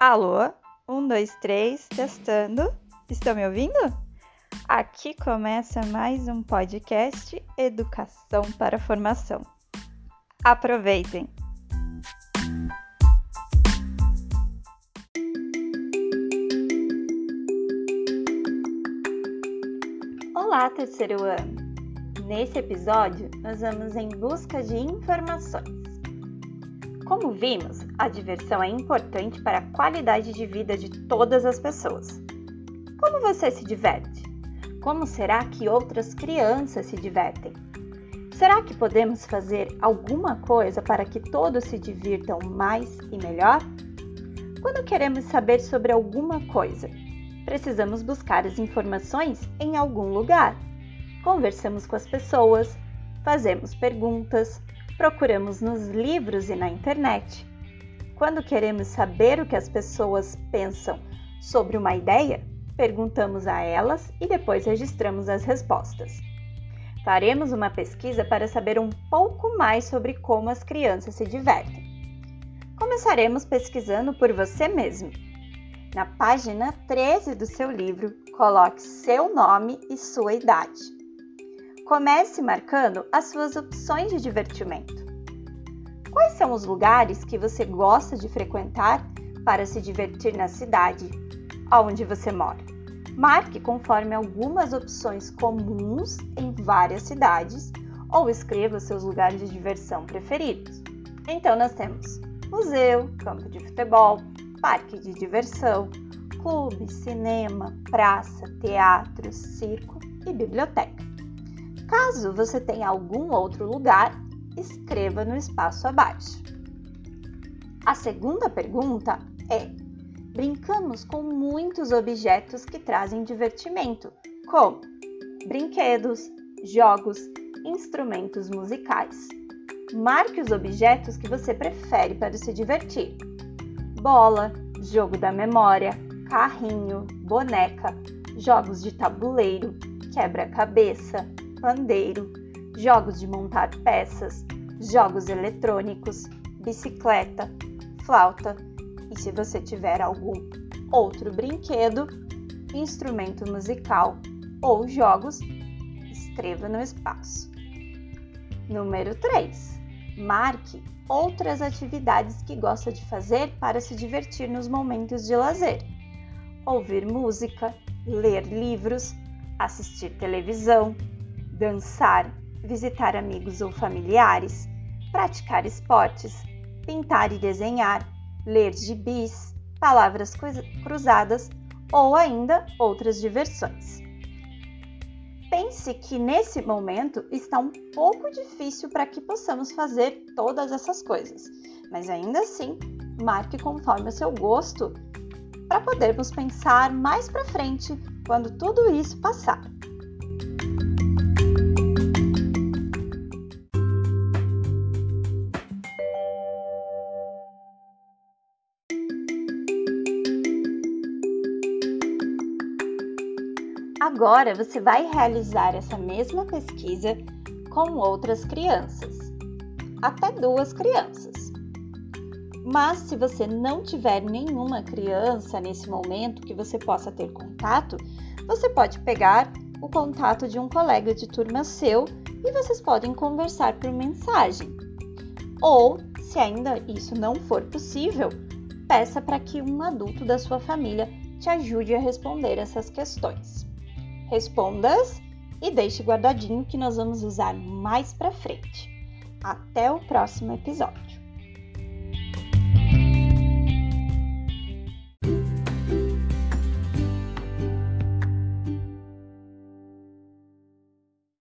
Alô? Um, dois, três, testando. Estão me ouvindo? Aqui começa mais um podcast Educação para Formação. Aproveitem! Olá, terceiro ano! Nesse episódio, nós vamos em busca de informações. Como vimos, a diversão é importante para a qualidade de vida de todas as pessoas. Como você se diverte? Como será que outras crianças se divertem? Será que podemos fazer alguma coisa para que todos se divirtam mais e melhor? Quando queremos saber sobre alguma coisa, precisamos buscar as informações em algum lugar. Conversamos com as pessoas, fazemos perguntas, procuramos nos livros e na internet. Quando queremos saber o que as pessoas pensam sobre uma ideia, perguntamos a elas e depois registramos as respostas. Faremos uma pesquisa para saber um pouco mais sobre como as crianças se divertem. Começaremos pesquisando por você mesmo. Na página 13 do seu livro, coloque seu nome e sua idade. Comece marcando as suas opções de divertimento. Quais são os lugares que você gosta de frequentar para se divertir na cidade onde você mora? Marque conforme algumas opções comuns em várias cidades ou escreva seus lugares de diversão preferidos. Então, nós temos museu, campo de futebol, parque de diversão, clube, cinema, praça, teatro, circo e biblioteca. Caso você tenha algum outro lugar, escreva no espaço abaixo. A segunda pergunta é: brincamos com muitos objetos que trazem divertimento, como brinquedos, jogos, instrumentos musicais. Marque os objetos que você prefere para se divertir: bola, jogo da memória, carrinho, boneca, jogos de tabuleiro, quebra-cabeça, pandeiro, jogos de montar peças, jogos eletrônicos, bicicleta, flauta e se você tiver algum outro brinquedo, instrumento musical ou jogos, escreva no espaço. Número 3. Marque outras atividades que gosta de fazer para se divertir nos momentos de lazer. Ouvir música, ler livros, assistir televisão, dançar, visitar amigos ou familiares, praticar esportes, pintar e desenhar, ler gibis, palavras cruzadas ou ainda outras diversões. Pense que nesse momento está um pouco difícil para que possamos fazer todas essas coisas, mas ainda assim, marque conforme o seu gosto para podermos pensar mais para frente quando tudo isso passar. Agora você vai realizar essa mesma pesquisa com outras crianças, até duas crianças. Mas se você não tiver nenhuma criança nesse momento que você possa ter contato, você pode pegar o contato de um colega de turma seu e vocês podem conversar por mensagem. Ou, se ainda isso não for possível, peça para que um adulto da sua família te ajude a responder essas questões. Responda-as e deixe guardadinho que nós vamos usar mais para frente. Até o próximo episódio.